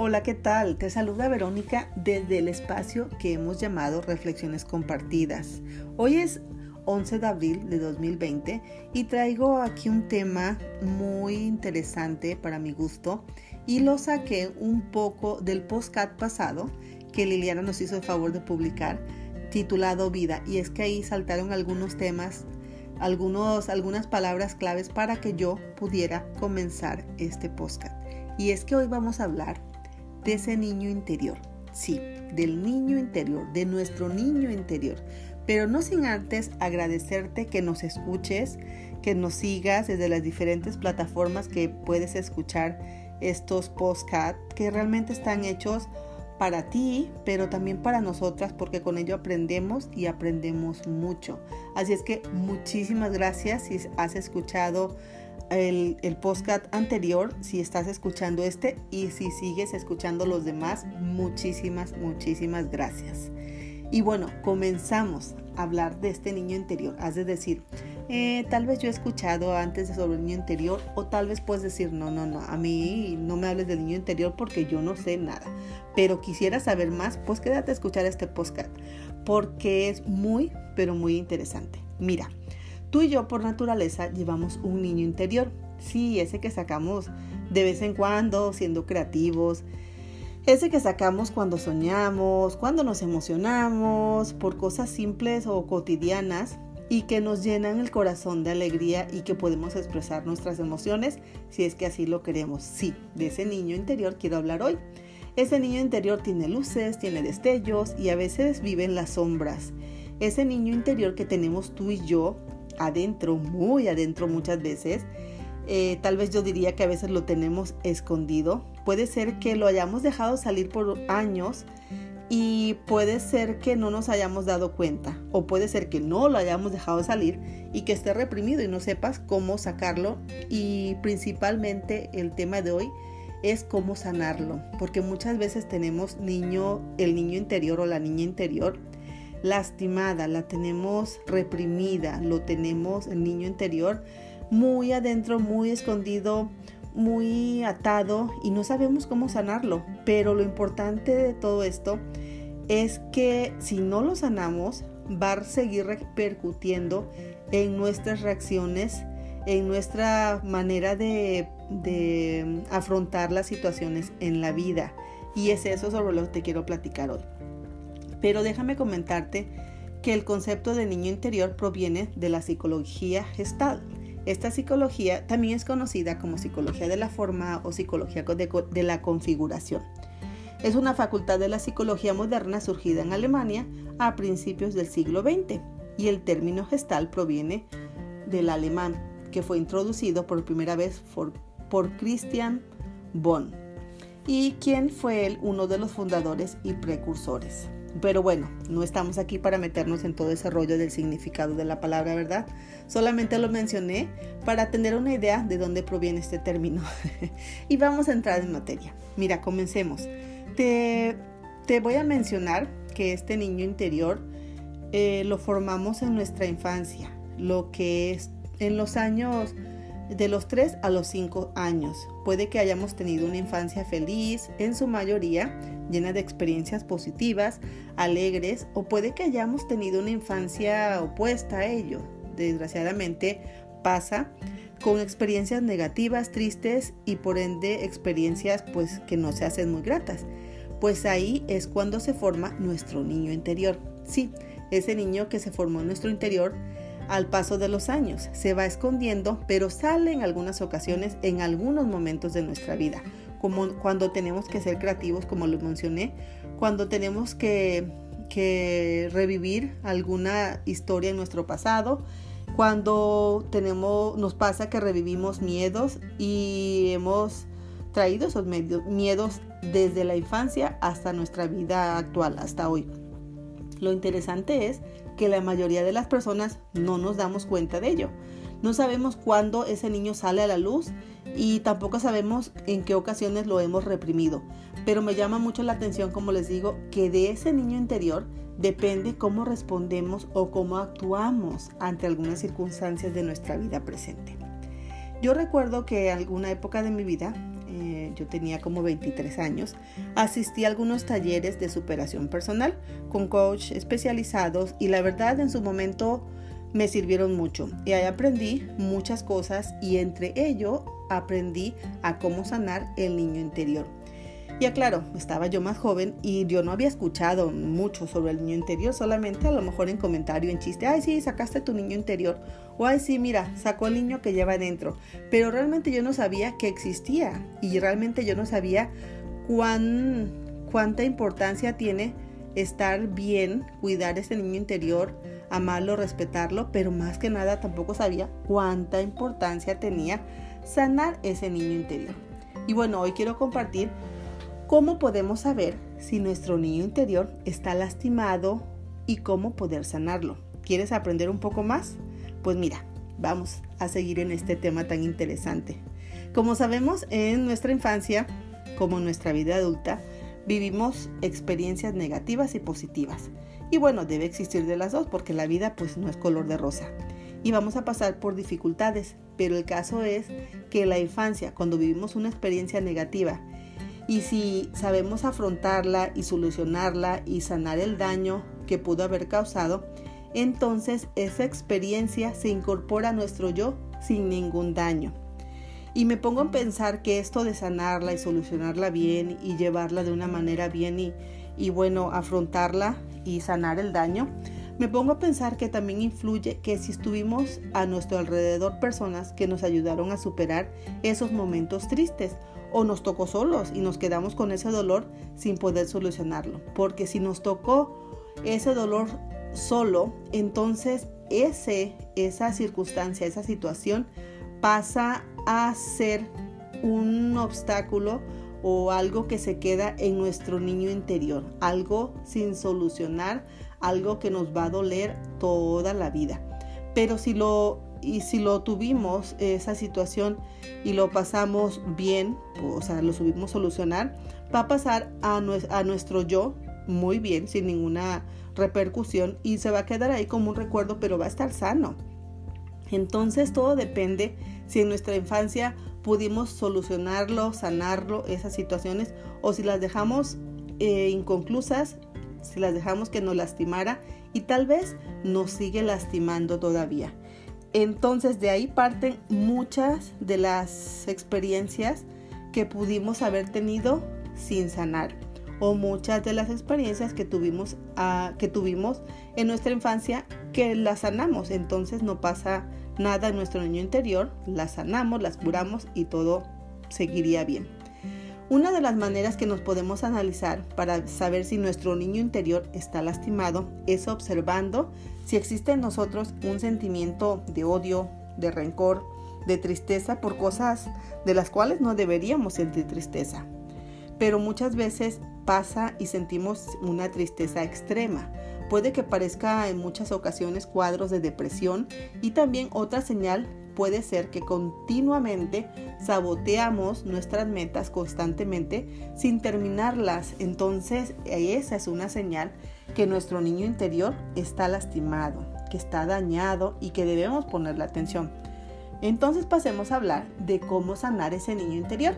Hola, ¿qué tal? Te saluda Verónica desde el espacio que hemos llamado Reflexiones Compartidas. Hoy es 11 de abril de 2020 y traigo aquí un tema muy interesante para mi gusto y lo saqué un poco del postcat pasado que Liliana nos hizo el favor de publicar titulado Vida y es que ahí saltaron algunos temas algunos, algunas palabras claves para que yo pudiera comenzar este podcast. Y es que hoy vamos a hablar de ese niño interior. Sí, del niño interior, de nuestro niño interior. Pero no sin antes agradecerte que nos escuches, que nos sigas desde las diferentes plataformas que puedes escuchar estos podcasts que realmente están hechos para ti, pero también para nosotras, porque con ello aprendemos y aprendemos mucho. Así es que muchísimas gracias si has escuchado el, el podcast anterior, si estás escuchando este y si sigues escuchando los demás, muchísimas, muchísimas gracias. Y bueno, comenzamos a hablar de este niño interior. Has de decir, eh, tal vez yo he escuchado antes sobre el niño interior o tal vez puedes decir, no, no, no, a mí no me hables del niño interior porque yo no sé nada. Pero quisiera saber más, pues quédate a escuchar este podcast porque es muy, pero muy interesante. Mira, tú y yo por naturaleza llevamos un niño interior. Sí, ese que sacamos de vez en cuando, siendo creativos. Ese que sacamos cuando soñamos, cuando nos emocionamos, por cosas simples o cotidianas y que nos llenan el corazón de alegría y que podemos expresar nuestras emociones si es que así lo queremos. Sí, de ese niño interior quiero hablar hoy. Ese niño interior tiene luces, tiene destellos y a veces vive en las sombras. Ese niño interior que tenemos tú y yo adentro, muy adentro muchas veces, eh, tal vez yo diría que a veces lo tenemos escondido. Puede ser que lo hayamos dejado salir por años y puede ser que no nos hayamos dado cuenta o puede ser que no lo hayamos dejado salir y que esté reprimido y no sepas cómo sacarlo y principalmente el tema de hoy es cómo sanarlo porque muchas veces tenemos niño el niño interior o la niña interior lastimada la tenemos reprimida lo tenemos el niño interior muy adentro muy escondido muy atado y no sabemos cómo sanarlo. Pero lo importante de todo esto es que si no lo sanamos, va a seguir repercutiendo en nuestras reacciones, en nuestra manera de, afrontar las situaciones en la vida. Y es eso sobre lo que te quiero platicar hoy. Pero déjame comentarte que el concepto de niño interior proviene de la psicología gestal. Esta psicología también es conocida como psicología de la forma o psicología de, la configuración. Es una facultad de la psicología moderna surgida en Alemania a principios del siglo XX y el término gestal proviene del alemán, que fue introducido por primera vez por, Christian Bonn y quien fue él uno de los fundadores y precursores. Pero bueno, no estamos aquí para meternos en todo ese rollo del significado de la palabra, ¿verdad? Solamente lo mencioné para tener una idea de dónde proviene este término. y vamos a entrar en materia. Mira, comencemos. Te, voy a mencionar que este niño interior eh, lo formamos en nuestra infancia, lo que es en los años de los 3 a los 5 años. Puede que hayamos tenido una infancia feliz, en su mayoría llena de experiencias positivas, alegres, o puede que hayamos tenido una infancia opuesta a ello. Desgraciadamente pasa con experiencias negativas, tristes y por ende experiencias pues que no se hacen muy gratas. Pues ahí es cuando se forma nuestro niño interior. Sí, ese niño que se formó en nuestro interior al paso de los años. Se va escondiendo, pero sale en algunas ocasiones, en algunos momentos de nuestra vida, como cuando tenemos que ser creativos, como lo mencioné, cuando tenemos que, revivir alguna historia en nuestro pasado, cuando tenemos, nos pasa que revivimos miedos y hemos traído esos miedos desde la infancia hasta nuestra vida actual, hasta hoy. Lo interesante es que la mayoría de las personas no nos damos cuenta de ello. No sabemos cuándo ese niño sale a la luz y tampoco sabemos en qué ocasiones lo hemos reprimido. Pero me llama mucho la atención, como les digo, que de ese niño interior depende cómo respondemos o cómo actuamos ante algunas circunstancias de nuestra vida presente. Yo recuerdo que en alguna época de mi vida, yo tenía como 23 años, asistí a algunos talleres de superación personal con coach especializados y la verdad en su momento me sirvieron mucho y ahí aprendí muchas cosas y entre ello aprendí a cómo sanar el niño interior. Ya claro, estaba yo más joven y yo no había escuchado mucho sobre el niño interior, solamente a lo mejor en comentario, en chiste, ay sí, sacaste tu niño interior, o sí, mira, sacó el niño que lleva adentro, pero realmente yo no sabía que existía y realmente yo no sabía cuán, cuánta importancia tiene estar bien, cuidar ese niño interior, amarlo, respetarlo, pero más que nada tampoco sabía cuánta importancia tenía sanar ese niño interior. Y bueno, hoy quiero compartir cómo podemos saber si nuestro niño interior está lastimado y cómo poder sanarlo. ¿Quieres aprender un poco más? Pues mira, vamos a seguir en este tema tan interesante. Como sabemos, en nuestra infancia, como en nuestra vida adulta, vivimos experiencias negativas y positivas. Y bueno, debe existir de las dos porque la vida pues no es color de rosa. Y vamos a pasar por dificultades, pero el caso es que la infancia, cuando vivimos una experiencia negativa, y si sabemos afrontarla y solucionarla y sanar el daño que pudo haber causado, entonces esa experiencia se incorpora a nuestro yo sin ningún daño. Y me pongo a pensar que esto de sanarla y solucionarla bien y llevarla de una manera bien y, y bueno, afrontarla y sanar el daño, me pongo a pensar que también influye que si estuvimos a nuestro alrededor personas que nos ayudaron a superar esos momentos tristes o nos tocó solos y nos quedamos con ese dolor sin poder solucionarlo. Porque si nos tocó ese dolor solo, entonces ese, esa circunstancia, esa situación pasa a ser un obstáculo o algo que se queda en nuestro niño interior, algo sin solucionar, algo que nos va a doler toda la vida. Pero si lo y si lo tuvimos esa situación y lo pasamos bien, o sea, lo subimos solucionar, va a pasar a, a nuestro yo muy bien, sin ninguna repercusión y se va a quedar ahí como un recuerdo, pero va a estar sano. Entonces todo depende si en nuestra infancia pudimos solucionarlo, sanarlo, esas situaciones, o si las dejamos eh, inconclusas, si las dejamos que nos lastimara y tal vez nos sigue lastimando todavía. Entonces de ahí parten muchas de las experiencias que pudimos haber tenido sin sanar o muchas de las experiencias que tuvimos, que tuvimos en nuestra infancia que las sanamos. Entonces no pasa nada en nuestro niño interior, las sanamos, las curamos y todo seguiría bien. Una de las maneras que nos podemos analizar para saber si nuestro niño interior está lastimado es observando si existe en nosotros un sentimiento de odio, de rencor, de tristeza por cosas de las cuales no deberíamos sentir tristeza. Pero muchas veces pasa y sentimos una tristeza extrema. Puede que parezca en muchas ocasiones cuadros de depresión y también otra señal puede ser que continuamente saboteamos nuestras metas constantemente sin terminarlas. Entonces esa es una señal que nuestro niño interior está lastimado, que está dañado y que debemos ponerle atención. Entonces pasemos a hablar de cómo sanar ese niño interior.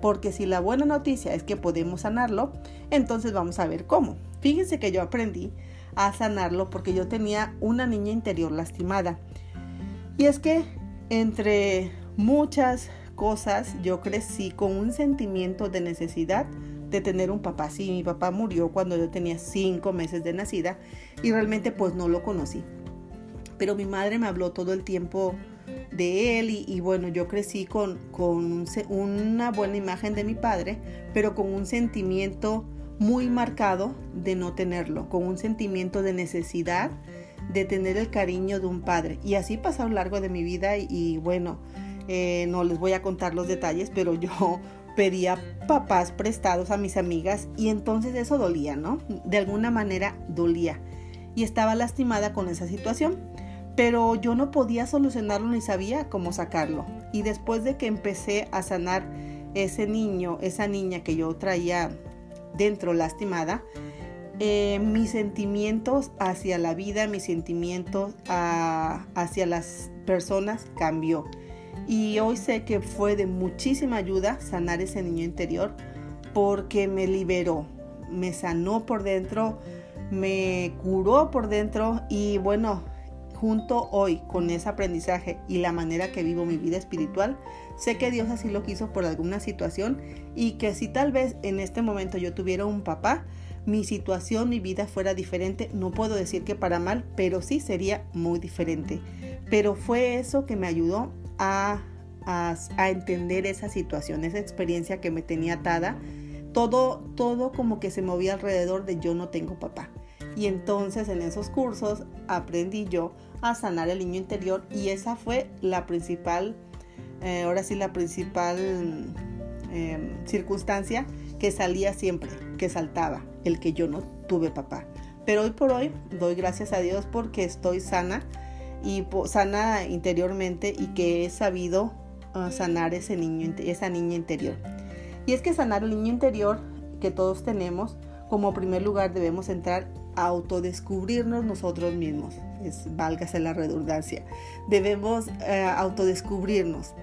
Porque si la buena noticia es que podemos sanarlo, entonces vamos a ver cómo. Fíjense que yo aprendí a sanarlo porque yo tenía una niña interior lastimada. Y es que entre muchas cosas, yo crecí con un sentimiento de necesidad de tener un papá. Sí, mi papá murió cuando yo tenía cinco meses de nacida y realmente pues no lo conocí. Pero mi madre me habló todo el tiempo de él y, bueno, yo crecí con, con una buena imagen de mi padre, pero con un sentimiento muy marcado de no tenerlo, con un sentimiento de necesidad de tener el cariño de un padre. Y así pasó a lo largo de mi vida y, bueno, eh, no les voy a contar los detalles, pero yo pedía papás prestados a mis amigas y entonces eso dolía, ¿no? De alguna manera dolía y estaba lastimada con esa situación, pero yo no podía solucionarlo ni sabía cómo sacarlo. Y después de que empecé a sanar ese niño, esa niña que yo traía dentro lastimada, eh, mis sentimientos hacia la vida, mis sentimientos hacia las personas cambió. Y hoy sé que fue de muchísima ayuda sanar ese niño interior porque me liberó, me sanó por dentro, me curó por dentro y bueno, junto hoy con ese aprendizaje y la manera que vivo mi vida espiritual, sé que Dios así lo quiso por alguna situación y que si tal vez en este momento yo tuviera un papá, mi situación, mi vida fuera diferente. No puedo decir que para mal, pero sí sería muy diferente. Pero fue eso que me ayudó a, a, entender esa situación, esa experiencia que me tenía atada. Todo, todo como que se movía alrededor de yo no tengo papá. Y entonces en esos cursos aprendí yo a sanar el niño interior y esa fue la principal, eh, ahora sí la principal em, circunstancia que salía siempre, que saltaba, el que yo no tuve papá. Pero hoy por hoy doy gracias a Dios porque estoy sana y sana interiormente y que he sabido ah, sanar ese niño, esa niña interior. Y es que sanar el niño interior que todos tenemos, como primer lugar debemos entrar a autodescubrirnos nosotros mismos. Es, válgase la redundancia. Debemos eh, autodescubrirnos.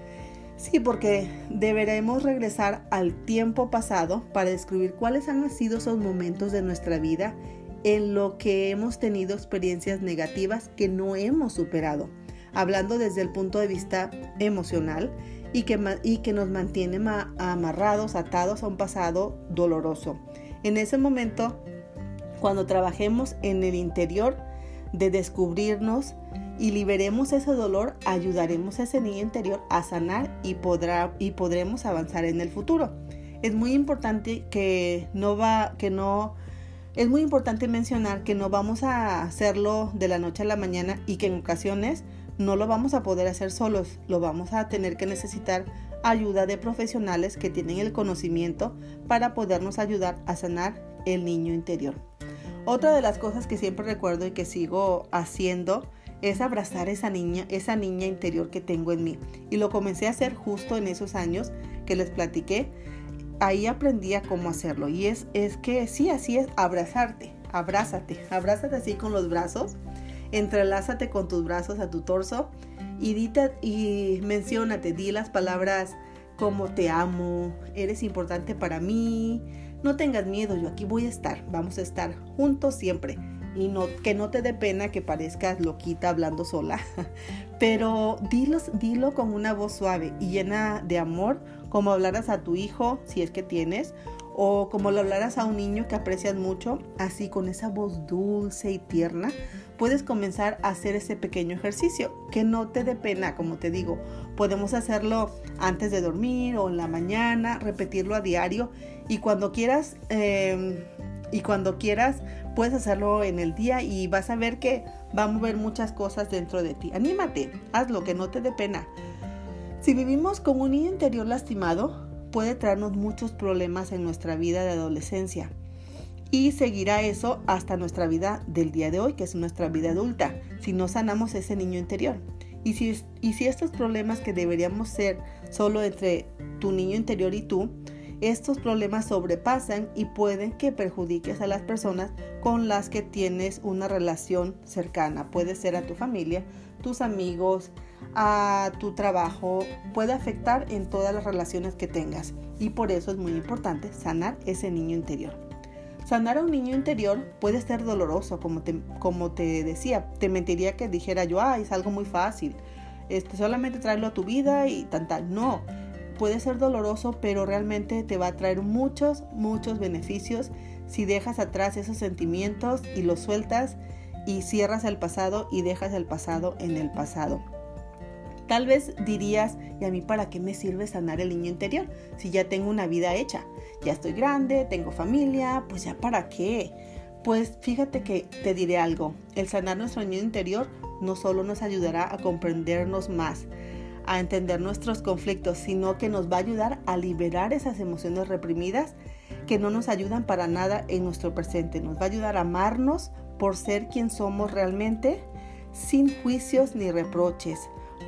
Sí, porque deberemos regresar al tiempo pasado para descubrir cuáles han sido esos momentos de nuestra vida en lo que hemos tenido experiencias negativas que no hemos superado, hablando desde el punto de vista emocional y que, y que nos mantiene amarrados, atados a un pasado doloroso. En ese momento, cuando trabajemos en el interior de descubrirnos, y liberemos ese dolor, ayudaremos a ese niño interior a sanar y, podrá, y podremos avanzar en el futuro. Es muy importante que no va, que no, es muy importante mencionar que no vamos a hacerlo de la noche a la mañana y que en ocasiones no lo vamos a poder hacer solos, lo vamos a tener que necesitar ayuda de profesionales que tienen el conocimiento para podernos ayudar a sanar el niño interior. Otra de las cosas que siempre recuerdo y que sigo haciendo es abrazar esa niña, esa niña interior que tengo en mí. Y lo comencé a hacer justo en esos años que les platiqué. Ahí aprendí a cómo hacerlo. Y es, es que sí, así es, abrazarte, abrázate, abrázate así con los brazos, entrelázate con tus brazos a tu torso y dite y menciónate, di las palabras como te amo, eres importante para mí, no tengas miedo, yo aquí voy a estar, vamos a estar juntos siempre. Y no, que no te dé pena que parezcas loquita hablando sola, pero dilo, dilo con una voz suave y llena de amor, como hablaras a tu hijo, si es que tienes, o como lo hablaras a un niño que aprecias mucho, así con esa voz dulce y tierna, puedes comenzar a hacer ese pequeño ejercicio, que no te dé pena, como te digo, podemos hacerlo antes de dormir o en la mañana, repetirlo a diario y cuando quieras, em, y cuando quieras puedes hacerlo en el día y vas a ver que va a mover muchas cosas dentro de ti. Anímate, hazlo, que no te dé pena. Si vivimos con un niño interior lastimado, puede traernos muchos problemas en nuestra vida de adolescencia. Y seguirá eso hasta nuestra vida del día de hoy, que es nuestra vida adulta, si no sanamos ese niño interior. Y si, estos problemas que deberíamos ser solo entre tu niño interior y tú, estos problemas sobrepasan y pueden que perjudiques a las personas con las que tienes una relación cercana. Puede ser a tu familia, tus amigos, a tu trabajo, puede afectar en todas las relaciones que tengas. Y por eso es muy importante sanar ese niño interior. Sanar a un niño interior puede ser doloroso, como te, como te decía. Te mentiría que dijera yo, ah, es algo muy fácil. Este, solamente traerlo a tu vida y tan tal. No, puede ser doloroso, pero realmente te va a traer muchos, muchos beneficios si dejas atrás esos sentimientos y los sueltas y cierras el pasado y dejas el pasado en el pasado. Tal vez dirías, ¿y a mí para qué me sirve sanar el niño interior? Si ya tengo una vida hecha, ya estoy grande, tengo familia, pues ya para qué. Pues fíjate que te diré algo, el sanar nuestro niño interior no solo nos ayudará a comprendernos más, a entender nuestros conflictos, sino que nos va a ayudar a liberar esas emociones reprimidas que no nos ayudan para nada en nuestro presente. Nos va a ayudar a amarnos por ser quien somos realmente, sin juicios ni reproches.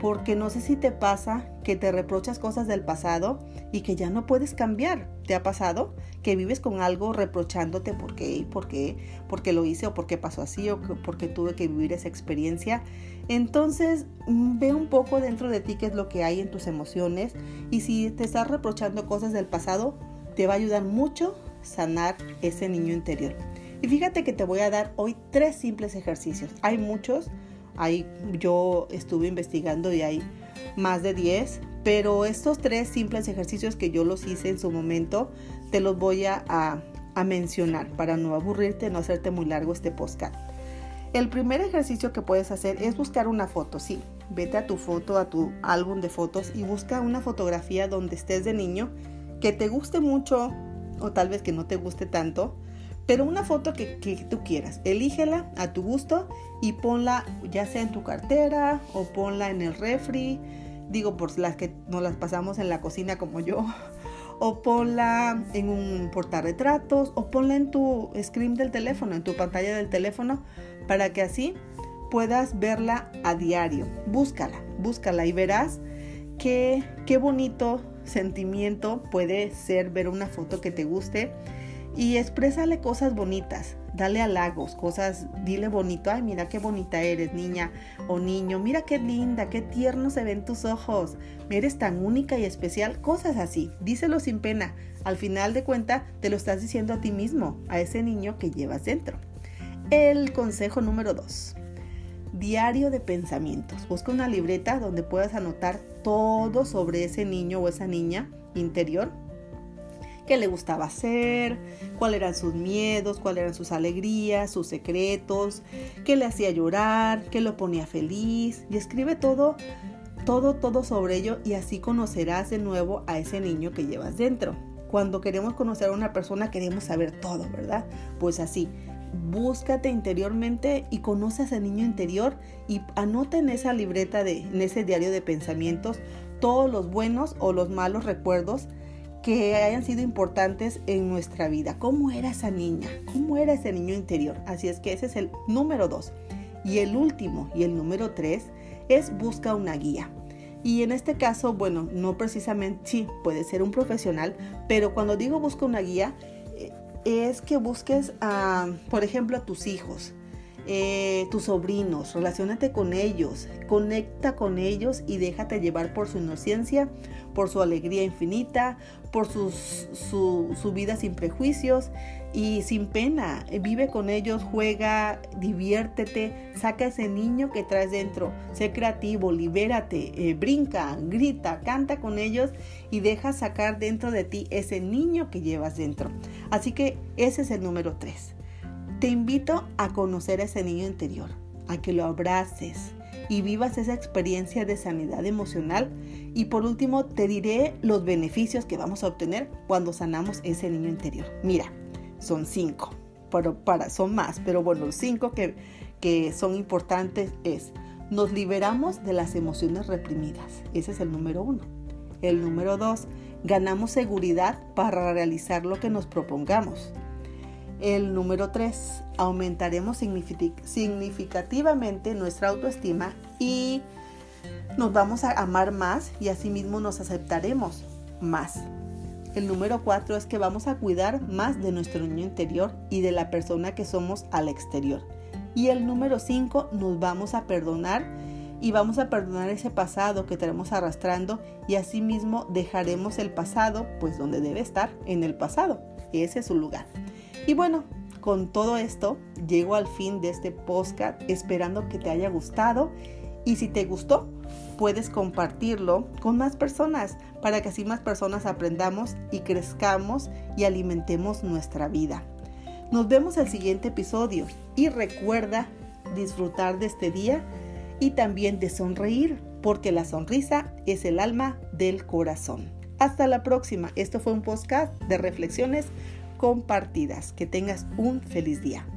Porque no sé si te pasa que te reprochas cosas del pasado y que ya no puedes cambiar. ¿Te ha pasado? Que vives con algo reprochándote por qué, por qué, por qué lo hice o por qué pasó así o por qué tuve que vivir esa experiencia. Entonces, mm, ve un poco dentro de ti qué es lo que hay en tus emociones y si te estás reprochando cosas del pasado, te va a ayudar mucho sanar ese niño interior. Y fíjate que te voy a dar hoy tres simples ejercicios. Hay muchos, hay, yo estuve investigando y hay más de 10, pero estos tres simples ejercicios que yo los hice en su momento, te los voy a, a, mencionar para no aburrirte, no hacerte muy largo este podcast. El primer ejercicio que puedes hacer es buscar una foto, sí. Vete a tu foto, a tu álbum de fotos y busca una fotografía donde estés de niño que te guste mucho o tal vez que no te guste tanto, pero una foto que, que, tú quieras. Elígela a tu gusto y ponla ya sea en tu cartera o ponla en el refri. Digo, por las que nos las pasamos en la cocina como yo. O ponla en un portarretratos o ponla en tu screen del teléfono, en tu pantalla del teléfono, para que así puedas verla a diario. Búscala, búscala y verás qué, qué bonito sentimiento puede ser ver una foto que te guste y exprésale cosas bonitas, dale halagos, cosas, dile bonito, ay, mira qué bonita eres, niña o niño, mira qué linda, qué tierno se ven tus ojos, eres tan única y especial, cosas así, díselo sin pena, al final de cuenta te lo estás diciendo a ti mismo, a ese niño que llevas dentro. El consejo número 2. Diario de pensamientos. Busca una libreta donde puedas anotar todo sobre ese niño o esa niña interior qué le gustaba hacer, cuáles eran sus miedos, cuáles eran sus alegrías, sus secretos, qué le hacía llorar, qué lo ponía feliz. Y escribe todo, todo, todo sobre ello y así conocerás de nuevo a ese niño que llevas dentro. Cuando queremos conocer a una persona queremos saber todo, ¿verdad? Pues así, búscate interiormente y conoce a ese niño interior y anota en esa libreta de en ese diario de pensamientos todos los buenos o los malos recuerdos que hayan sido importantes en nuestra vida. ¿Cómo era esa niña? ¿Cómo era ese niño interior? Así es que ese es el número dos. Y el último y el número tres es busca una guía. Y en este caso, bueno, no precisamente, sí, puede ser un profesional, pero cuando digo busca una guía, eh, es que busques, a, por ejemplo, a tus hijos, eh, tus sobrinos, relacionate con ellos, conecta con ellos y déjate llevar por su inocencia, por su alegría infinita, por su, su vida sin prejuicios y sin pena. Vive con ellos, juega, diviértete, saca ese niño que traes dentro, sé creativo, libérate, eh, brinca, grita, canta con ellos y deja sacar dentro de ti ese niño que llevas dentro. Así que ese es el número 3. Te invito a conocer a ese niño interior, a que lo abraces y vivas esa experiencia de sanidad emocional. Y por último, te diré los beneficios que vamos a obtener cuando sanamos ese niño interior. Mira, son cinco, pero para, son más, pero bueno, los cinco que, que son importantes es, nos liberamos de las emociones reprimidas. Ese es el número uno. El número dos, ganamos seguridad para realizar lo que nos propongamos. El número 3, aumentaremos significativamente nuestra autoestima y nos vamos a amar más y asimismo nos aceptaremos más. El número 4 es que vamos a cuidar más de nuestro niño interior y de la persona que somos al exterior. Y el número 5 nos vamos a perdonar y vamos a perdonar ese pasado que tenemos arrastrando y asimismo dejaremos el pasado pues donde debe estar, en el pasado. Ese es su lugar. Y bueno, con todo esto llego al fin de este podcast esperando que te haya gustado y si te gustó puedes compartirlo con más personas para que así más personas aprendamos y crezcamos y alimentemos nuestra vida. Nos vemos el siguiente episodio y recuerda disfrutar de este día y también de sonreír porque la sonrisa es el alma del corazón. Hasta la próxima. Esto fue un podcast de reflexiones compartidas. Que tengas un feliz día.